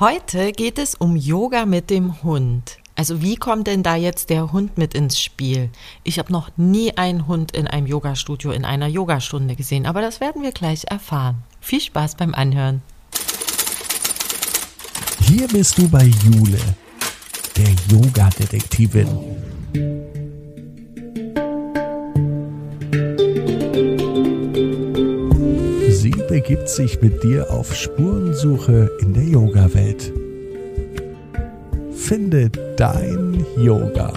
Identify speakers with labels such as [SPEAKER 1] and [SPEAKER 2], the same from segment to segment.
[SPEAKER 1] Heute geht es um Yoga mit dem Hund. Also wie kommt denn da jetzt der Hund mit ins Spiel? Ich habe noch nie einen Hund in einem Yogastudio in einer Yogastunde gesehen, aber das werden wir gleich erfahren. Viel Spaß beim Anhören.
[SPEAKER 2] Hier bist du bei Jule, der Yoga-Detektivin. Begibt sich mit dir auf Spurensuche in der Yoga-Welt. Finde dein Yoga.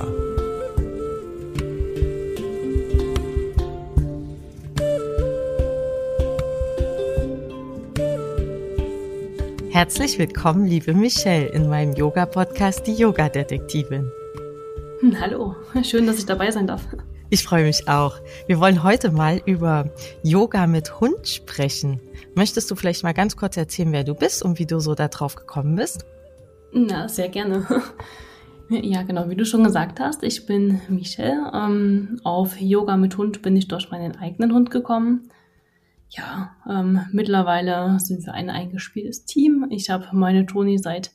[SPEAKER 1] Herzlich willkommen, liebe Michelle, in meinem Yoga-Podcast Die Yoga-Detektivin.
[SPEAKER 3] Hm, hallo, schön, dass ich dabei sein darf.
[SPEAKER 1] Ich freue mich auch. Wir wollen heute mal über Yoga mit Hund sprechen. Möchtest du vielleicht mal ganz kurz erzählen, wer du bist und wie du so da drauf gekommen bist?
[SPEAKER 3] Na, sehr gerne. Ja, genau, wie du schon gesagt hast, ich bin Michelle. Ähm, auf Yoga mit Hund bin ich durch meinen eigenen Hund gekommen. Ja, ähm, mittlerweile sind wir ein eingespieltes Team. Ich habe meine Toni seit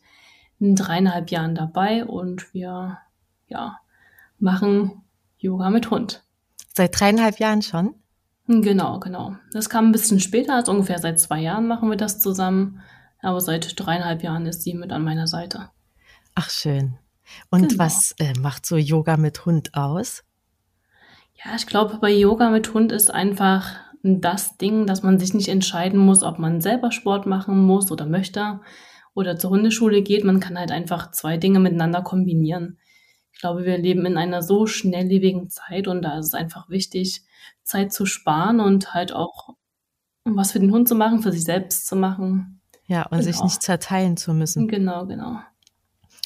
[SPEAKER 3] dreieinhalb Jahren dabei und wir ja, machen Yoga mit Hund.
[SPEAKER 1] Seit dreieinhalb Jahren schon?
[SPEAKER 3] Genau, genau. Das kam ein bisschen später, also ungefähr seit zwei Jahren machen wir das zusammen. Aber seit dreieinhalb Jahren ist sie mit an meiner Seite.
[SPEAKER 1] Ach, schön. Und genau. was äh, macht so Yoga mit Hund aus?
[SPEAKER 3] Ja, ich glaube, bei Yoga mit Hund ist einfach das Ding, dass man sich nicht entscheiden muss, ob man selber Sport machen muss oder möchte oder zur Hundeschule geht. Man kann halt einfach zwei Dinge miteinander kombinieren. Ich glaube, wir leben in einer so schnelllebigen Zeit und da ist es einfach wichtig, Zeit zu sparen und halt auch was für den Hund zu machen, für sich selbst zu machen.
[SPEAKER 1] Ja, und genau. sich nicht zerteilen zu müssen.
[SPEAKER 3] Genau, genau.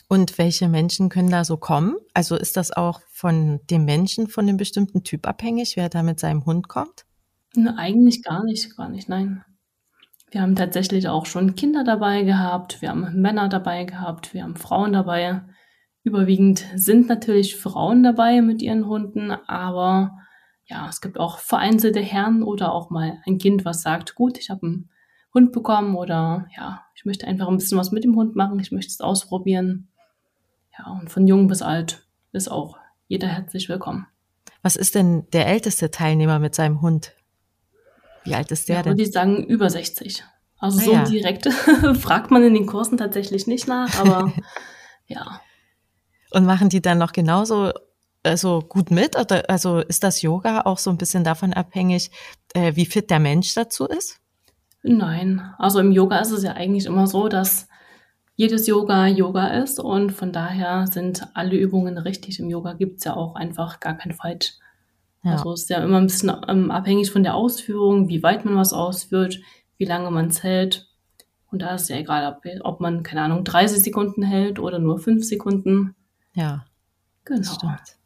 [SPEAKER 1] Und welche Menschen können da so kommen? Also ist das auch von dem Menschen, von dem bestimmten Typ abhängig, wer da mit seinem Hund kommt?
[SPEAKER 3] Ne, eigentlich gar nicht, gar nicht, nein. Wir haben tatsächlich auch schon Kinder dabei gehabt, wir haben Männer dabei gehabt, wir haben Frauen dabei. Überwiegend sind natürlich Frauen dabei mit ihren Hunden, aber ja, es gibt auch vereinzelte Herren oder auch mal ein Kind, was sagt, gut, ich habe einen Hund bekommen oder ja, ich möchte einfach ein bisschen was mit dem Hund machen, ich möchte es ausprobieren. Ja, und von jung bis alt ist auch jeder herzlich willkommen.
[SPEAKER 1] Was ist denn der älteste Teilnehmer mit seinem Hund? Wie alt ist der ja, denn?
[SPEAKER 3] Die sagen über 60. Also ah, so ja. direkt fragt man in den Kursen tatsächlich nicht nach, aber ja.
[SPEAKER 1] Und machen die dann noch genauso also gut mit? Oder, also ist das Yoga auch so ein bisschen davon abhängig, äh, wie fit der Mensch dazu ist?
[SPEAKER 3] Nein, also im Yoga ist es ja eigentlich immer so, dass jedes Yoga Yoga ist und von daher sind alle Übungen richtig. Im Yoga gibt es ja auch einfach gar kein Falsch. Ja. Also ist ja immer ein bisschen ähm, abhängig von der Ausführung, wie weit man was ausführt, wie lange man es hält. Und da ist ja egal, ob, ob, man, keine Ahnung, 30 Sekunden hält oder nur 5 Sekunden.
[SPEAKER 1] Ja. Genau. Stimmt.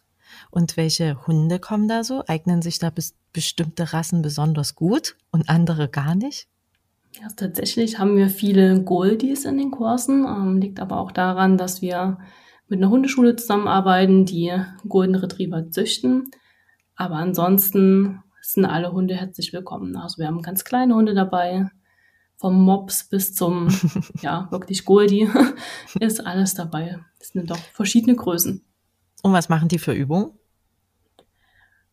[SPEAKER 1] Und welche Hunde kommen da so? Eignen sich da bis, bestimmte Rassen besonders gut und andere gar nicht?
[SPEAKER 3] Ja, tatsächlich haben wir viele Goldies in den Kursen. Ähm, liegt aber auch daran, dass wir mit einer Hundeschule zusammenarbeiten, die Golden Retriever züchten. Aber ansonsten sind alle Hunde herzlich willkommen. Also wir haben ganz kleine Hunde dabei, vom Mops bis zum, ja, wirklich Goldie ist alles dabei. Das sind doch verschiedene Größen.
[SPEAKER 1] Und was machen die für Übungen?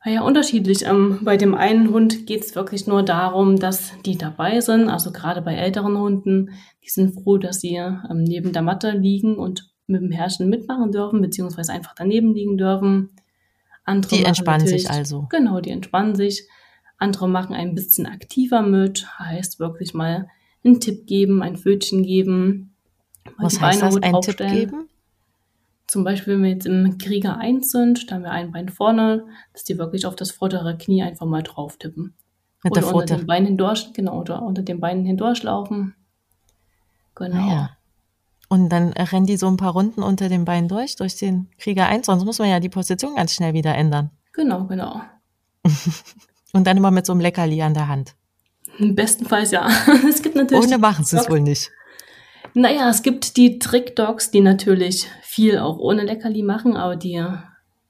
[SPEAKER 3] Ja, unterschiedlich. Ähm, bei dem einen Hund geht es wirklich nur darum, dass die dabei sind. Also gerade bei älteren Hunden, die sind froh, dass sie ähm, neben der Matte liegen und mit dem Herrschen mitmachen dürfen, beziehungsweise einfach daneben liegen dürfen.
[SPEAKER 1] Andere die entspannen sich also.
[SPEAKER 3] Genau, die entspannen sich. Andere machen ein bisschen aktiver mit, heißt wirklich mal einen Tipp geben, ein Pfötchen geben.
[SPEAKER 1] Was heißt Beine das, ein Tipp geben?
[SPEAKER 3] Zum Beispiel, wenn wir jetzt im Krieger 1 sind, da haben wir ein Bein vorne, dass die wirklich auf das vordere Knie einfach mal drauf tippen. Mit oder der unter den Beinen hindurch, genau, oder unter den Beinen hindurchlaufen.
[SPEAKER 1] Genau. Ah ja. Und dann rennen die so ein paar Runden unter den Beinen durch, durch den Krieger 1, sonst muss man ja die Position ganz schnell wieder ändern.
[SPEAKER 3] Genau, genau.
[SPEAKER 1] Und dann immer mit so einem Leckerli an der Hand.
[SPEAKER 3] Bestenfalls ja. es gibt natürlich.
[SPEAKER 1] Ohne machen sie es wohl nicht.
[SPEAKER 3] Naja, es gibt die Trickdogs, die natürlich viel auch ohne Leckerli machen, aber die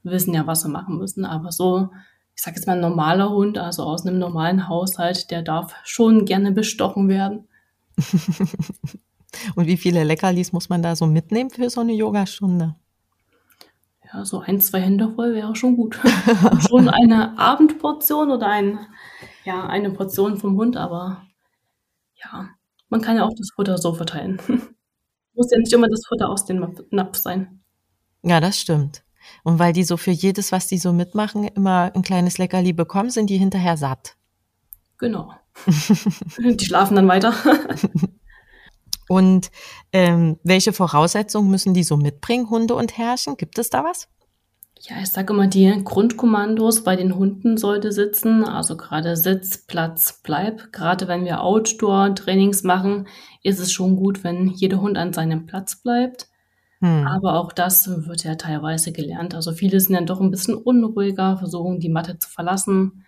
[SPEAKER 3] wissen ja, was sie machen müssen. Aber so, ich sag jetzt mal, ein normaler Hund, also aus einem normalen Haushalt, der darf schon gerne bestochen werden.
[SPEAKER 1] Und wie viele Leckerlis muss man da so mitnehmen für so eine Yogastunde?
[SPEAKER 3] Ja, so ein, zwei Hände voll wäre schon gut. schon eine Abendportion oder ein, ja, eine Portion vom Hund, aber ja, man kann ja auch das Futter so verteilen. Muss ja nicht immer das Futter aus dem Napf sein.
[SPEAKER 1] Ja, das stimmt. Und weil die so für jedes, was die so mitmachen, immer ein kleines Leckerli bekommen, sind die hinterher satt.
[SPEAKER 3] Genau. die schlafen dann weiter.
[SPEAKER 1] Und ähm, welche Voraussetzungen müssen die so mitbringen, Hunde und Herrchen? Gibt es da was?
[SPEAKER 3] Ja, ich sage immer, die Grundkommandos bei den Hunden sollte sitzen, also gerade Sitz, Platz, Bleib. Gerade wenn wir Outdoor-Trainings machen, ist es schon gut, wenn jeder Hund an seinem Platz bleibt. Hm. Aber auch das wird ja teilweise gelernt. Also viele sind dann doch ein bisschen unruhiger, versuchen die Matte zu verlassen.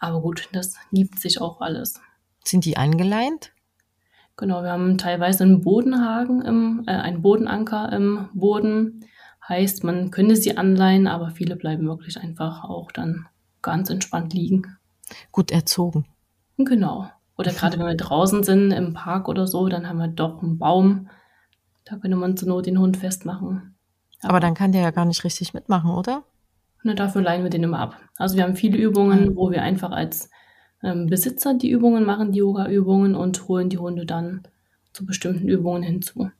[SPEAKER 3] Aber gut, das liebt sich auch alles.
[SPEAKER 1] Sind die eingeleint?
[SPEAKER 3] Genau, wir haben teilweise einen Bodenhaken im, äh, einen Bodenanker im Boden. Heißt, man könnte sie anleihen, aber viele bleiben wirklich einfach auch dann ganz entspannt liegen.
[SPEAKER 1] Gut erzogen.
[SPEAKER 3] Genau. Oder gerade wenn wir draußen sind im Park oder so, dann haben wir doch einen Baum. Da könnte man zur Not den Hund festmachen.
[SPEAKER 1] Aber, aber dann kann der ja gar nicht richtig mitmachen, oder?
[SPEAKER 3] Ne, dafür leihen wir den immer ab. Also wir haben viele Übungen, wo wir einfach als ähm, Besitzer die Übungen machen, die Yoga-Übungen und holen die Hunde dann zu bestimmten Übungen hinzu.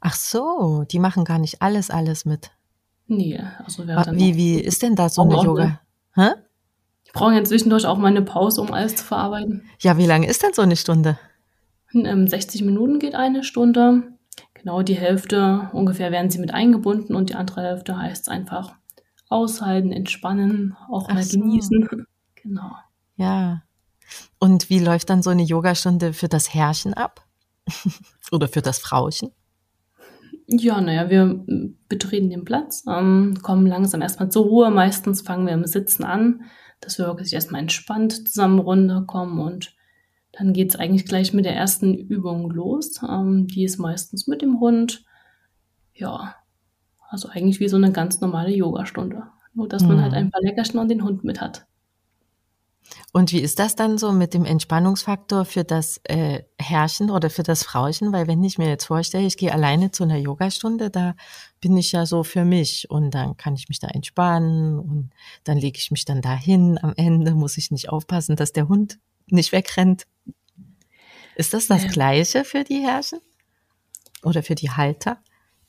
[SPEAKER 1] Ach so, die machen gar nicht alles, alles mit.
[SPEAKER 3] Nee, also wer
[SPEAKER 1] dann Wie, wie ist denn da so eine Yoga?
[SPEAKER 3] Hä? Die brauchen ja zwischendurch auch mal eine Pause, um alles zu verarbeiten.
[SPEAKER 1] Ja, wie lange ist denn so eine Stunde?
[SPEAKER 3] In, ähm, 60 Minuten geht eine Stunde. Genau die Hälfte ungefähr werden sie mit eingebunden und die andere Hälfte heißt es einfach aushalten, entspannen, auch Ach mal so. genießen. Genau.
[SPEAKER 1] Ja. Und wie läuft dann so eine Yogastunde für das Herrchen ab? Oder für das Frauchen?
[SPEAKER 3] Ja, naja, wir betreten den Platz, ähm, kommen langsam erstmal zur Ruhe. Meistens fangen wir im Sitzen an, dass wir wirklich erstmal entspannt zusammen runterkommen und dann geht es eigentlich gleich mit der ersten Übung los. Ähm, die ist meistens mit dem Hund. Ja, also eigentlich wie so eine ganz normale Yogastunde. Nur, dass man halt mhm. ein paar Leckerchen und den Hund mit hat.
[SPEAKER 1] Und wie ist das dann so mit dem Entspannungsfaktor für das äh, Herrchen oder für das Frauchen? Weil wenn ich mir jetzt vorstelle, ich gehe alleine zu einer Yogastunde, da bin ich ja so für mich und dann kann ich mich da entspannen und dann lege ich mich dann dahin. Am Ende muss ich nicht aufpassen, dass der Hund nicht wegrennt. Ist das das Gleiche für die Herrchen oder für die Halter?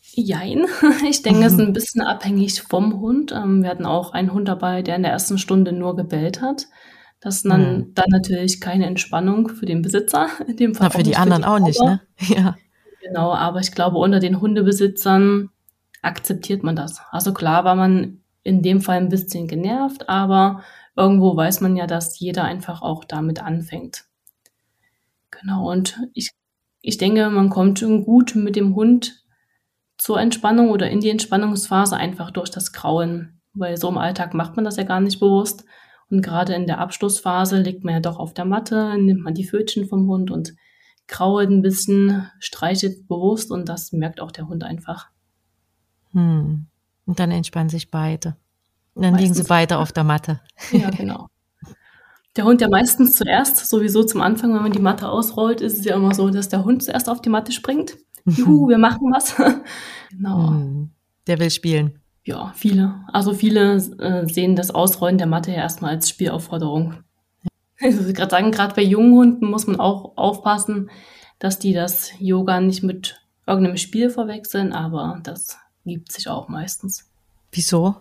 [SPEAKER 3] Jein. Ich denke, es ist ein bisschen abhängig vom Hund. Ähm, wir hatten auch einen Hund dabei, der in der ersten Stunde nur gebellt hat. Das ist dann, mhm. dann natürlich keine Entspannung für den Besitzer.
[SPEAKER 1] In dem Fall Na, für die anderen für die auch nicht, ne?
[SPEAKER 3] Ja. Genau, aber ich glaube, unter den Hundebesitzern akzeptiert man das. Also klar war man in dem Fall ein bisschen genervt, aber irgendwo weiß man ja, dass jeder einfach auch damit anfängt. Genau, und ich, ich denke, man kommt gut mit dem Hund zur Entspannung oder in die Entspannungsphase einfach durch das Grauen, weil so im Alltag macht man das ja gar nicht bewusst. Und gerade in der Abschlussphase liegt man ja doch auf der Matte, nimmt man die Pfötchen vom Hund und krauelt ein bisschen, streichelt bewusst und das merkt auch der Hund einfach.
[SPEAKER 1] Hm. Und dann entspannen sich beide. Und dann meistens, liegen sie beide auf der Matte.
[SPEAKER 3] Ja, genau. Der Hund ja meistens zuerst, sowieso zum Anfang, wenn man die Matte ausrollt, ist es ja immer so, dass der Hund zuerst auf die Matte springt. Juhu, wir machen was.
[SPEAKER 1] genau. Hm. Der will spielen.
[SPEAKER 3] Ja, viele. Also viele äh, sehen das Ausrollen der Matte ja erstmal als Spielaufforderung. Ich würde gerade sagen, gerade bei jungen Hunden muss man auch aufpassen, dass die das Yoga nicht mit irgendeinem Spiel verwechseln, aber das gibt sich auch meistens.
[SPEAKER 1] Wieso?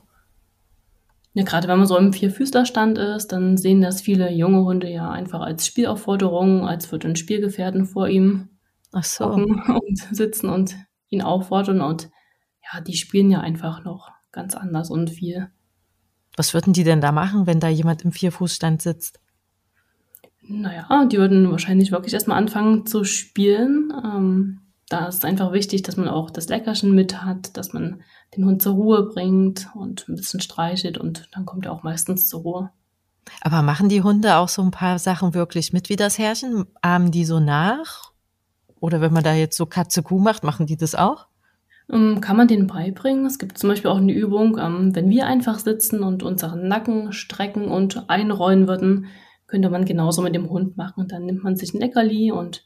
[SPEAKER 3] Ja, gerade wenn man so im Vierfüßlerstand ist, dann sehen das viele junge Hunde ja einfach als Spielaufforderung, als würde ein Spielgefährten vor ihm
[SPEAKER 1] Ach so.
[SPEAKER 3] und sitzen und ihn auffordern und ja, die spielen ja einfach noch ganz anders und viel.
[SPEAKER 1] Was würden die denn da machen, wenn da jemand im Vierfußstand sitzt?
[SPEAKER 3] Naja, die würden wahrscheinlich wirklich erstmal anfangen zu spielen. Ähm, da ist einfach wichtig, dass man auch das Leckerchen mit hat, dass man den Hund zur Ruhe bringt und ein bisschen streichelt und dann kommt er auch meistens zur Ruhe.
[SPEAKER 1] Aber machen die Hunde auch so ein paar Sachen wirklich mit wie das Herrchen? Ahmen die so nach? Oder wenn man da jetzt so Katze-Kuh macht, machen die das auch?
[SPEAKER 3] Ähm, kann man denen beibringen. Es gibt zum Beispiel auch eine Übung, ähm, wenn wir einfach sitzen und unseren Nacken strecken und einrollen würden, könnte man genauso mit dem Hund machen. Dann nimmt man sich ein Leckerli und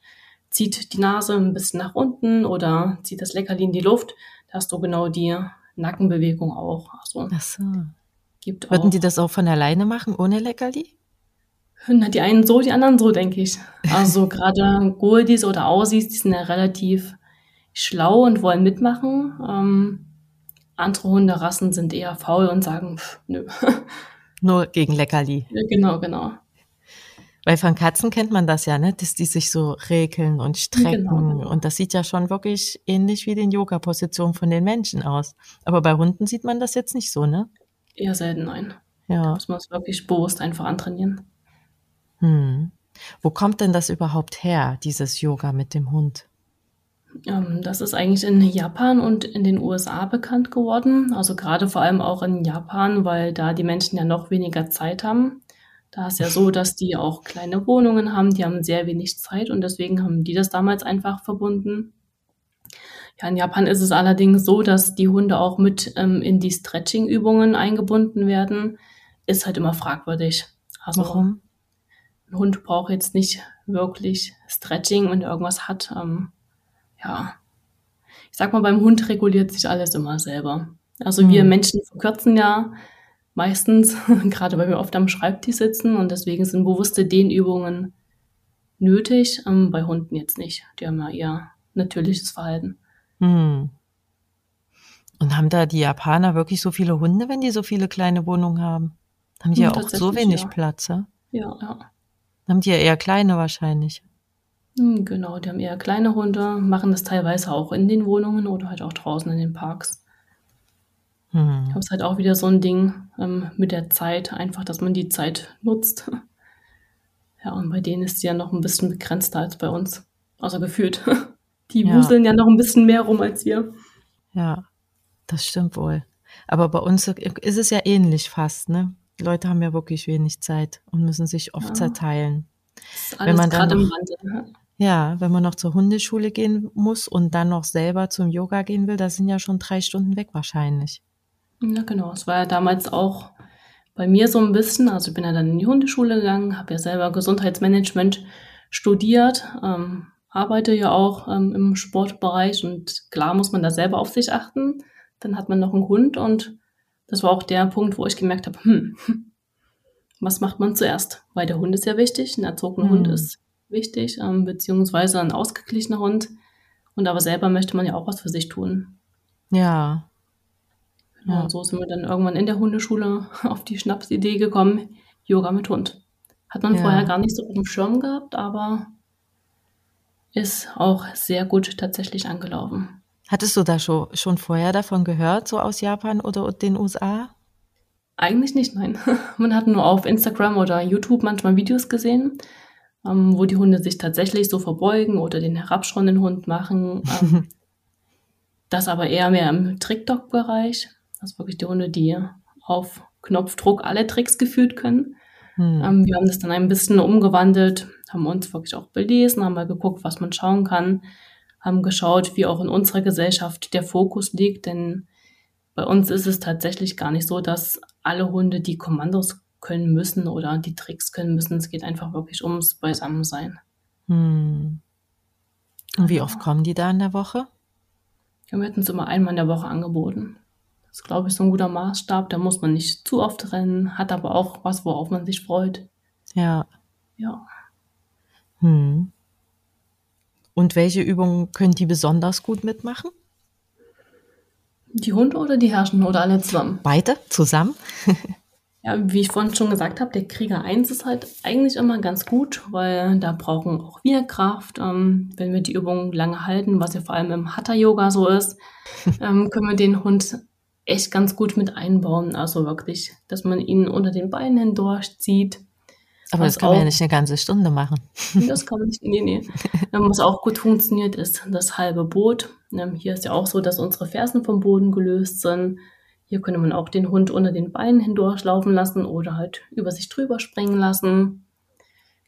[SPEAKER 3] zieht die Nase ein bisschen nach unten oder zieht das Leckerli in die Luft. Da hast du genau die Nackenbewegung auch. Also
[SPEAKER 1] Ach so.
[SPEAKER 3] gibt
[SPEAKER 1] Würden
[SPEAKER 3] auch.
[SPEAKER 1] die das auch von alleine machen, ohne Leckerli?
[SPEAKER 3] Na, die einen so, die anderen so, denke ich. Also gerade Goldies oder Aussies, die sind ja relativ schlau und wollen mitmachen. Ähm, andere Hunderassen sind eher faul und sagen, pff, nö.
[SPEAKER 1] Nur gegen Leckerli.
[SPEAKER 3] Ja, genau, genau.
[SPEAKER 1] Weil von Katzen kennt man das ja, ne? Dass die sich so regeln und strecken.
[SPEAKER 3] Genau, genau.
[SPEAKER 1] Und das sieht ja schon wirklich ähnlich wie den Yoga-Positionen von den Menschen aus. Aber bei Hunden sieht man das jetzt nicht so, ne?
[SPEAKER 3] Eher selten, nein.
[SPEAKER 1] Ja.
[SPEAKER 3] Muss man es wirklich bewusst einfach antrainieren.
[SPEAKER 1] Hm. Wo kommt denn das überhaupt her, dieses Yoga mit dem Hund?
[SPEAKER 3] Ähm, das ist eigentlich in Japan und in den USA bekannt geworden. Also gerade vor allem auch in Japan, weil da die Menschen ja noch weniger Zeit haben. Da ist ja so, dass die auch kleine Wohnungen haben, die haben sehr wenig Zeit und deswegen haben die das damals einfach verbunden. Ja, in Japan ist es allerdings so, dass die Hunde auch mit ähm, in die Stretching-Übungen eingebunden werden. Ist halt immer fragwürdig. Also
[SPEAKER 1] Warum?
[SPEAKER 3] ein Hund braucht jetzt nicht wirklich Stretching, er irgendwas hat. Ähm, ja, ich sag mal, beim Hund reguliert sich alles immer selber. Also wir
[SPEAKER 1] Hm.
[SPEAKER 3] Menschen verkürzen ja meistens, gerade weil wir oft am Schreibtisch sitzen und deswegen sind bewusste Dehnübungen nötig. Ähm, bei Hunden jetzt nicht. Die haben ja eher natürliches Verhalten.
[SPEAKER 1] Hm. Und haben da die Japaner wirklich so viele Hunde, wenn die so viele kleine Wohnungen haben? Haben die
[SPEAKER 3] Hm,
[SPEAKER 1] ja auch so wenig
[SPEAKER 3] ja.
[SPEAKER 1] Platz, ja?
[SPEAKER 3] Ja, ja.
[SPEAKER 1] Haben die ja eher kleine wahrscheinlich.
[SPEAKER 3] Hm, Genau, die haben eher kleine Hunde, machen das teilweise auch in den Wohnungen oder halt auch draußen in den Parks.
[SPEAKER 1] Hm.
[SPEAKER 3] Aber es ist halt auch wieder so ein Ding ähm, mit der Zeit, einfach, dass man die Zeit nutzt. Ja, und bei denen ist sie ja noch ein bisschen begrenzter als bei uns. Also gefühlt. Die
[SPEAKER 1] Ja.
[SPEAKER 3] wuseln ja noch ein bisschen mehr rum als wir.
[SPEAKER 1] Ja, das stimmt wohl. Aber bei uns ist es ja ähnlich fast, ne? Die Leute haben ja wirklich wenig Zeit und müssen sich oft
[SPEAKER 3] Ja.
[SPEAKER 1] zerteilen.
[SPEAKER 3] Ist
[SPEAKER 1] Wenn
[SPEAKER 3] alles
[SPEAKER 1] man dann
[SPEAKER 3] gerade im
[SPEAKER 1] noch-
[SPEAKER 3] Wandel.
[SPEAKER 1] Ja, wenn man noch zur Hundeschule gehen muss und dann noch selber zum Yoga gehen will, da sind ja schon drei Stunden weg wahrscheinlich.
[SPEAKER 3] Ja, genau. Es war ja damals auch bei mir so ein bisschen. Also ich bin ja dann in die Hundeschule gegangen, habe ja selber Gesundheitsmanagement studiert, ähm, arbeite ja auch ähm, im Sportbereich und klar muss man da selber auf sich achten. Dann hat man noch einen Hund und das war auch der Punkt, wo ich gemerkt habe, hm, was macht man zuerst? Weil der Hund ist ja wichtig, ein erzogener
[SPEAKER 1] Hm.
[SPEAKER 3] Hund ist wichtig, ähm, beziehungsweise ein ausgeglichener Hund. Und aber selber möchte man ja auch was für sich tun.
[SPEAKER 1] Ja,
[SPEAKER 3] Ja,
[SPEAKER 1] Ja.
[SPEAKER 3] und so sind wir dann irgendwann in der Hundeschule auf die Schnapsidee gekommen, Yoga mit Hund. Hat man
[SPEAKER 1] Ja.
[SPEAKER 3] vorher gar nicht so auf dem Schirm gehabt, aber ist auch sehr gut tatsächlich angelaufen.
[SPEAKER 1] Hattest du da schon, schon vorher davon gehört, so aus Japan oder den USA?
[SPEAKER 3] Eigentlich nicht, nein. Man hat nur auf Instagram oder YouTube manchmal Videos gesehen, ähm, wo die Hunde sich tatsächlich so verbeugen oder den herabschauenden Hund machen. Ähm, das aber eher mehr im Trick-Dog-Bereich. Also wirklich die Hunde, die auf Knopfdruck alle Tricks gefühlt können.
[SPEAKER 1] Hm.
[SPEAKER 3] Ähm, wir haben das dann ein bisschen umgewandelt, haben uns wirklich auch belesen, haben mal geguckt, was man schauen kann, haben geschaut, wie auch in unserer Gesellschaft der Fokus liegt, denn bei uns ist es tatsächlich gar nicht so, dass alle Hunde die Kommandos können müssen oder die Tricks können müssen. Es geht einfach wirklich ums Beisammensein.
[SPEAKER 1] Hm. Und wie oft kommen die da in der Woche?
[SPEAKER 3] Wir hätten es immer einmal in der Woche angeboten. Das ist, glaube ich, so ein guter Maßstab. Da muss man nicht zu oft rennen, hat aber auch was, worauf man sich freut.
[SPEAKER 1] Ja.
[SPEAKER 3] Ja.
[SPEAKER 1] Hm. Und welche Übungen können die besonders gut mitmachen?
[SPEAKER 3] Die Hunde oder die Herrschenden oder alle zusammen?
[SPEAKER 1] Beide zusammen?
[SPEAKER 3] Ja, wie ich vorhin schon gesagt habe, der Krieger 1 ist halt eigentlich immer ganz gut, weil da brauchen auch wir Kraft. Ähm, wenn wir die Übung lange halten, was ja vor allem im Hatha-Yoga so ist, ähm, können wir den Hund echt ganz gut mit einbauen. Also wirklich, dass man ihn unter den Beinen hindurchzieht.
[SPEAKER 1] Aber das kann man ja nicht eine ganze Stunde machen.
[SPEAKER 3] Das kann man nicht, nee, nee. Ähm, Was auch gut funktioniert, ist das halbe Boot. Ähm, Hier ist ja auch so, dass unsere Fersen vom Boden gelöst sind. Hier könnte man auch den Hund unter den Beinen hindurchlaufen lassen oder halt über sich drüber springen lassen.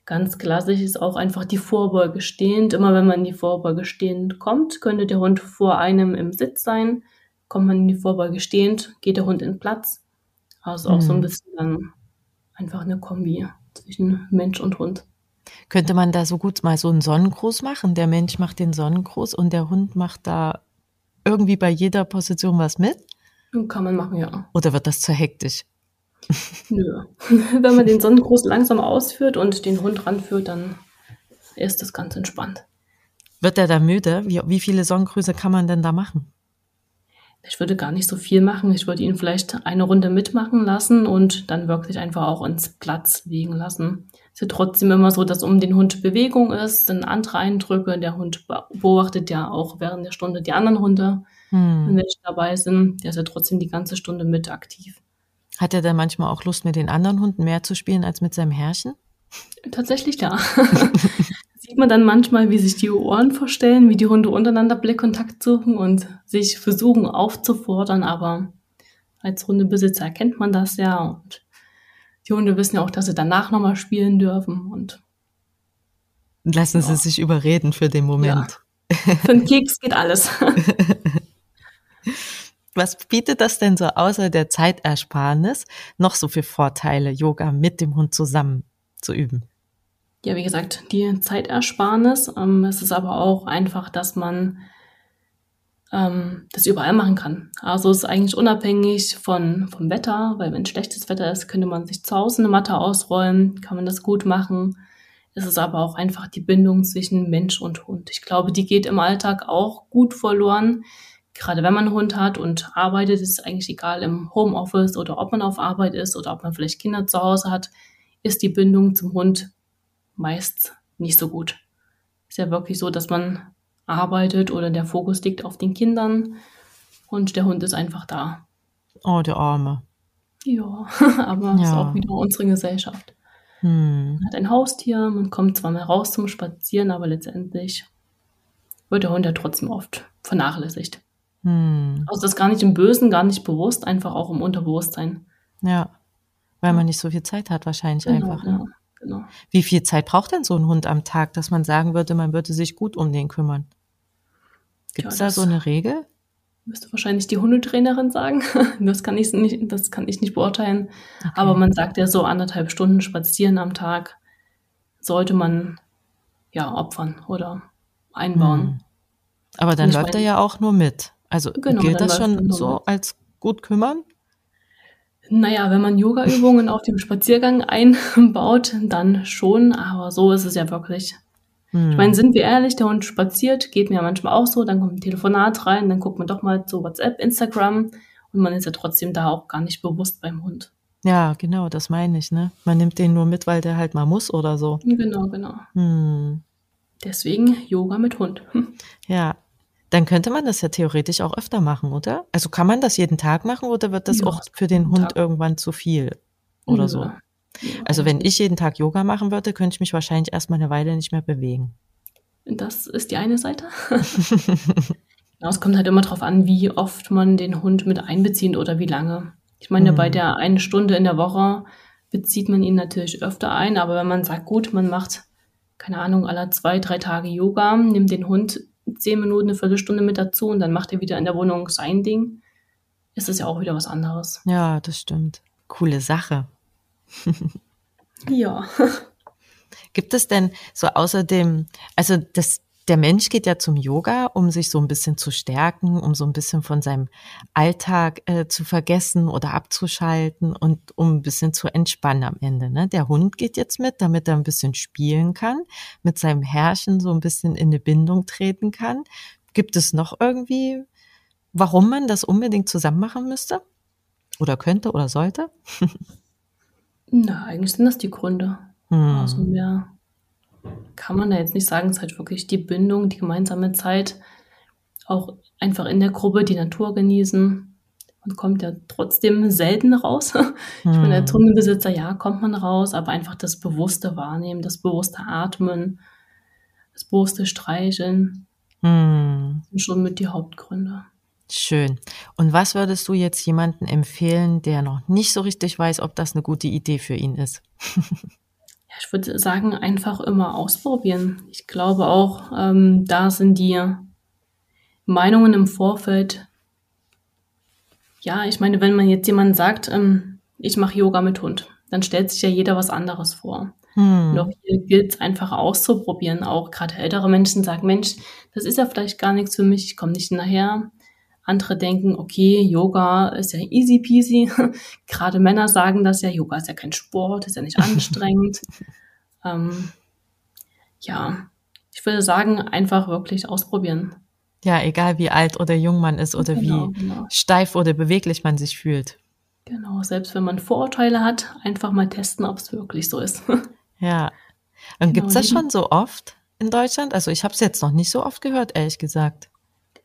[SPEAKER 3] Ganz klassisch ist auch einfach die Vorbeuge stehend. Immer wenn man in die Vorbeuge stehend kommt, könnte der Hund vor einem im Sitz sein. Kommt man in die Vorbeuge stehend, geht der Hund in Platz. Also auch so ein
[SPEAKER 1] Mhm.
[SPEAKER 3] bisschen dann einfach eine Kombi zwischen Mensch und Hund.
[SPEAKER 1] Könnte man da so gut mal so einen Sonnengruß machen? Der Mensch macht den Sonnengruß und der Hund macht da irgendwie bei jeder Position was mit?
[SPEAKER 3] Kann man machen, ja.
[SPEAKER 1] Oder wird das zu hektisch?
[SPEAKER 3] Nö. Wenn man den Sonnengruß langsam ausführt und den Hund ranführt, dann ist das ganz entspannt.
[SPEAKER 1] Wird er da müde? Wie, wie viele Sonnengrüße kann man denn da machen?
[SPEAKER 3] Ich würde gar nicht so viel machen. Ich würde ihn vielleicht eine Runde mitmachen lassen und dann wirklich einfach auch ins Platz liegen lassen. Ist trotzdem immer so, dass um den Hund Bewegung ist, sind andere Eindrücke. Der Hund beobachtet ja auch während der Stunde die anderen Hunde, hm. wenn welche dabei sind. Der ist ja trotzdem die ganze Stunde mit aktiv.
[SPEAKER 1] Hat er dann manchmal auch Lust, mit den anderen Hunden mehr zu spielen als mit seinem Herrchen?
[SPEAKER 3] Tatsächlich ja. Sieht man dann manchmal, wie sich die Ohren verstellen, wie die Hunde untereinander Blickkontakt suchen und sich versuchen aufzufordern, aber als Hundebesitzer erkennt man das ja und die Hunde wissen ja auch, dass sie danach nochmal spielen dürfen und
[SPEAKER 1] lassen ja. sie sich überreden für den Moment.
[SPEAKER 3] Ja. Für den Keks geht alles.
[SPEAKER 1] Was bietet das denn so außer der Zeitersparnis noch so für Vorteile, Yoga mit dem Hund zusammen zu üben?
[SPEAKER 3] Ja, wie gesagt, die Zeitersparnis. Ähm, es ist aber auch einfach, dass man ähm, das überall machen kann. Also es ist eigentlich unabhängig von, vom Wetter, weil wenn schlechtes Wetter ist, könnte man sich zu Hause eine Matte ausräumen, kann man das gut machen. Es ist aber auch einfach die Bindung zwischen Mensch und Hund. Ich glaube, die geht im Alltag auch gut verloren. Gerade wenn man einen Hund hat und arbeitet, ist es eigentlich egal im Homeoffice oder ob man auf Arbeit ist oder ob man vielleicht Kinder zu Hause hat, ist die Bindung zum Hund meist nicht so gut. Ist ja wirklich so, dass man arbeitet oder der Fokus liegt auf den Kindern und der Hund ist einfach da.
[SPEAKER 1] Oh, der Arme.
[SPEAKER 3] Ja, aber ja. ist auch wieder unsere Gesellschaft. Hm. Man hat ein Haustier, man kommt zwar mal raus zum Spazieren, aber letztendlich wird der Hund ja trotzdem oft vernachlässigt. Hm. Also das gar nicht im Bösen, gar nicht bewusst, einfach auch im Unterbewusstsein.
[SPEAKER 1] Ja, weil man nicht so viel Zeit hat wahrscheinlich genau, einfach. Ne? Ja, genau. Wie viel Zeit braucht denn so ein Hund am Tag, dass man sagen würde, man würde sich gut um den kümmern? Gibt es da so eine Regel?
[SPEAKER 3] Müsste wahrscheinlich die Hundetrainerin sagen. Das kann ich nicht, das kann ich nicht beurteilen. Okay. Aber man sagt ja so anderthalb Stunden spazieren am Tag sollte man ja opfern oder einbauen. Hm.
[SPEAKER 1] Aber dann läuft er ja auch nur mit. Also genau, gilt das schon so mit. als gut kümmern?
[SPEAKER 3] Naja, wenn man Yoga-Übungen auf dem Spaziergang einbaut, dann schon, aber so ist es ja wirklich. Hm. Ich meine, sind wir ehrlich, der Hund spaziert, geht mir ja manchmal auch so, dann kommt ein Telefonat rein, dann guckt man doch mal zu WhatsApp, Instagram und man ist ja trotzdem da auch gar nicht bewusst beim Hund.
[SPEAKER 1] Ja, genau, das meine ich, ne? Man nimmt den nur mit, weil der halt mal muss oder so.
[SPEAKER 3] Genau, genau. Hm. Deswegen Yoga mit Hund.
[SPEAKER 1] Ja, dann könnte man das ja theoretisch auch öfter machen, oder? Also kann man das jeden Tag machen oder wird das ja, auch für den Hund Tag. irgendwann zu viel oder ja. so? Also wenn ich jeden Tag Yoga machen würde, könnte ich mich wahrscheinlich erstmal eine Weile nicht mehr bewegen.
[SPEAKER 3] Das ist die eine Seite. genau, es kommt halt immer darauf an, wie oft man den Hund mit einbezieht oder wie lange. Ich meine, mhm. bei der einen Stunde in der Woche bezieht man ihn natürlich öfter ein, aber wenn man sagt, gut, man macht, keine Ahnung, alle zwei, drei Tage Yoga, nimmt den Hund zehn Minuten, eine Viertelstunde mit dazu und dann macht er wieder in der Wohnung sein Ding, ist das ja auch wieder was anderes.
[SPEAKER 1] Ja, das stimmt. Coole Sache.
[SPEAKER 3] ja.
[SPEAKER 1] Gibt es denn so außerdem, also das, der Mensch geht ja zum Yoga, um sich so ein bisschen zu stärken, um so ein bisschen von seinem Alltag äh, zu vergessen oder abzuschalten und um ein bisschen zu entspannen am Ende. Ne? Der Hund geht jetzt mit, damit er ein bisschen spielen kann, mit seinem Herrchen so ein bisschen in eine Bindung treten kann. Gibt es noch irgendwie, warum man das unbedingt zusammen machen müsste? Oder könnte oder sollte?
[SPEAKER 3] Na, eigentlich sind das die Gründe. Hm. Also mehr kann man da jetzt nicht sagen, es ist halt wirklich die Bindung, die gemeinsame Zeit, auch einfach in der Gruppe die Natur genießen. Man kommt ja trotzdem selten raus. Ich hm. meine, als Hundebesitzer, ja, kommt man raus, aber einfach das bewusste Wahrnehmen, das bewusste Atmen, das bewusste Streicheln hm. sind schon mit die Hauptgründe.
[SPEAKER 1] Schön. Und was würdest du jetzt jemanden empfehlen, der noch nicht so richtig weiß, ob das eine gute Idee für ihn ist?
[SPEAKER 3] Ja, ich würde sagen, einfach immer ausprobieren. Ich glaube auch, ähm, da sind die Meinungen im Vorfeld. Ja, ich meine, wenn man jetzt jemand sagt, ähm, ich mache Yoga mit Hund, dann stellt sich ja jeder was anderes vor. Und auch hier gilt es einfach auszuprobieren. Auch gerade ältere Menschen sagen, Mensch, das ist ja vielleicht gar nichts für mich, ich komme nicht nachher. Andere denken, okay, Yoga ist ja easy peasy. gerade Männer sagen das ja, Yoga ist ja kein Sport, ist ja nicht anstrengend. ähm, ja, ich würde sagen, einfach wirklich ausprobieren.
[SPEAKER 1] Ja, egal wie alt oder jung man ist oder
[SPEAKER 3] Genau,
[SPEAKER 1] wie
[SPEAKER 3] genau.
[SPEAKER 1] steif oder beweglich man sich fühlt.
[SPEAKER 3] Genau, selbst wenn man Vorurteile hat, einfach mal testen, ob es wirklich so ist.
[SPEAKER 1] Ja. Und
[SPEAKER 3] Genau,
[SPEAKER 1] gibt's das
[SPEAKER 3] die-
[SPEAKER 1] schon so oft in Deutschland? Also ich habe es jetzt noch nicht so oft gehört, ehrlich gesagt.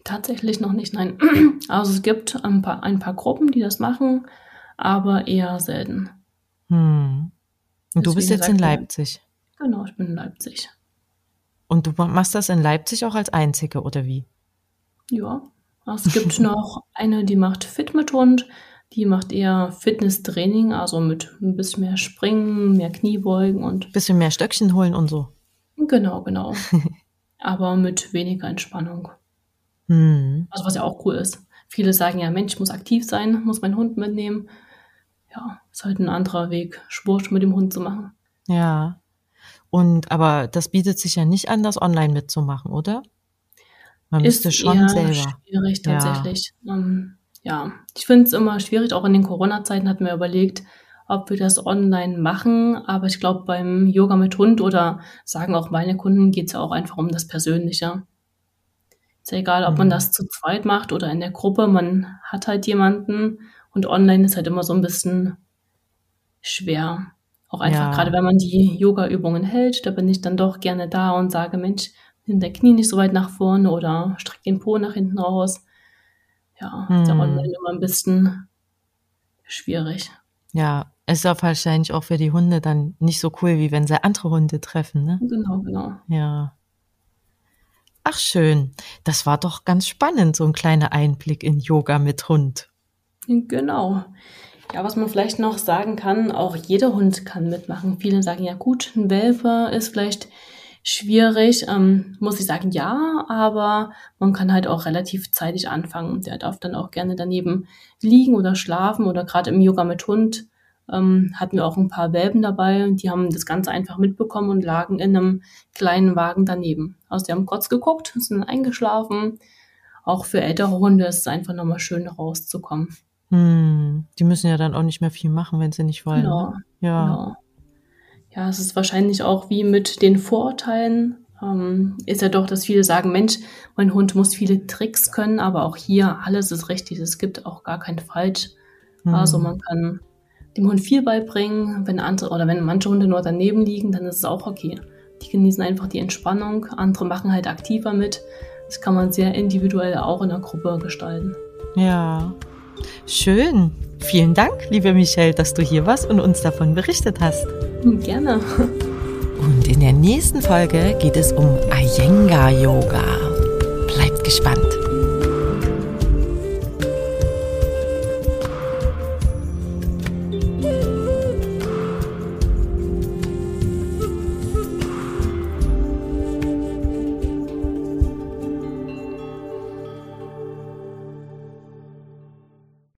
[SPEAKER 3] Tatsächlich noch nicht, nein. Also es gibt ein paar, ein paar Gruppen, die das machen, aber eher selten.
[SPEAKER 1] Hm. Und du bist jetzt in
[SPEAKER 3] man-
[SPEAKER 1] Leipzig.
[SPEAKER 3] Genau, ich bin in Leipzig.
[SPEAKER 1] Und du machst das in Leipzig auch als Einzige, oder wie?
[SPEAKER 3] Ja. Es gibt noch eine, die macht Fit mit Hund, die macht eher Fitnesstraining, also mit ein bisschen mehr Springen, mehr Kniebeugen und
[SPEAKER 1] Bisschen mehr Stöckchen holen und so.
[SPEAKER 3] genau, genau. aber mit weniger Entspannung.
[SPEAKER 1] Hm.
[SPEAKER 3] Also was ja auch cool ist. Viele sagen ja, Mensch, ich muss aktiv sein, muss meinen Hund mitnehmen. Ja, ist halt ein anderer Weg, Sport mit dem Hund zu machen.
[SPEAKER 1] Ja. Und aber das bietet sich ja nicht an, das online mitzumachen, oder? Man müsste schon
[SPEAKER 3] eher
[SPEAKER 1] selber.
[SPEAKER 3] schwierig
[SPEAKER 1] Ja.
[SPEAKER 3] tatsächlich. Ähm, ja, ich finde es immer schwierig. Auch in den Corona-Zeiten hatten wir überlegt, ob wir das online machen. Aber ich glaube, beim Yoga mit Hund oder sagen auch meine Kunden, geht es ja auch einfach um das Persönliche. Ist ja egal, ob man
[SPEAKER 1] Mhm.
[SPEAKER 3] das zu zweit macht oder in der Gruppe. Man hat halt jemanden und online ist halt immer so ein bisschen schwer. Auch einfach,
[SPEAKER 1] Ja.
[SPEAKER 3] gerade wenn man die Yoga-Übungen hält, da bin ich dann doch gerne da und sage, Mensch, nimm dein Knie nicht so weit nach vorne oder streck den Po nach hinten raus. Ja, ist ja
[SPEAKER 1] Hm.
[SPEAKER 3] online immer ein bisschen schwierig.
[SPEAKER 1] Ja, ist ja wahrscheinlich auch für die Hunde dann nicht so cool, wie wenn sie andere Hunde treffen, ne?
[SPEAKER 3] Genau, genau.
[SPEAKER 1] Ja. Ach schön. Das war doch ganz spannend, so ein kleiner Einblick in Yoga mit Hund.
[SPEAKER 3] Genau. Ja, was man vielleicht noch sagen kann, auch jeder Hund kann mitmachen. Viele sagen, ja gut, ein Welpe ist vielleicht schwierig. Ähm, muss ich sagen, ja, aber man kann halt auch relativ zeitig anfangen. Der darf dann auch gerne daneben liegen oder schlafen oder gerade im Yoga mit Hund ähm, hatten wir auch ein paar Welpen dabei. Die haben das Ganze einfach mitbekommen und lagen in einem kleinen Wagen daneben. Also die haben kurz geguckt, sind eingeschlafen. Auch für ältere Hunde ist es einfach nochmal schön rauszukommen.
[SPEAKER 1] Hm, die müssen ja dann auch nicht mehr viel machen, wenn sie nicht wollen.
[SPEAKER 3] Genau,
[SPEAKER 1] Ne? Ja.
[SPEAKER 3] Genau. Ja, es ist wahrscheinlich auch wie mit den Vorurteilen. Ähm, ist ja doch, dass viele sagen, Mensch, mein Hund muss viele Tricks können, aber auch hier alles ist richtig. Es gibt auch gar kein Falsch.
[SPEAKER 1] Hm.
[SPEAKER 3] Also man kann dem Hund viel beibringen. Wenn andere oder wenn manche Hunde nur daneben liegen, dann ist es auch okay. Die genießen einfach die Entspannung. Andere machen halt aktiver mit. Das kann man sehr individuell auch in der Gruppe gestalten.
[SPEAKER 1] Ja. Schön. Vielen Dank, liebe Michelle, dass du hier warst und uns davon berichtet hast.
[SPEAKER 3] Gerne.
[SPEAKER 1] Und in der nächsten Folge geht es um Iyengar Yoga. Bleibt gespannt.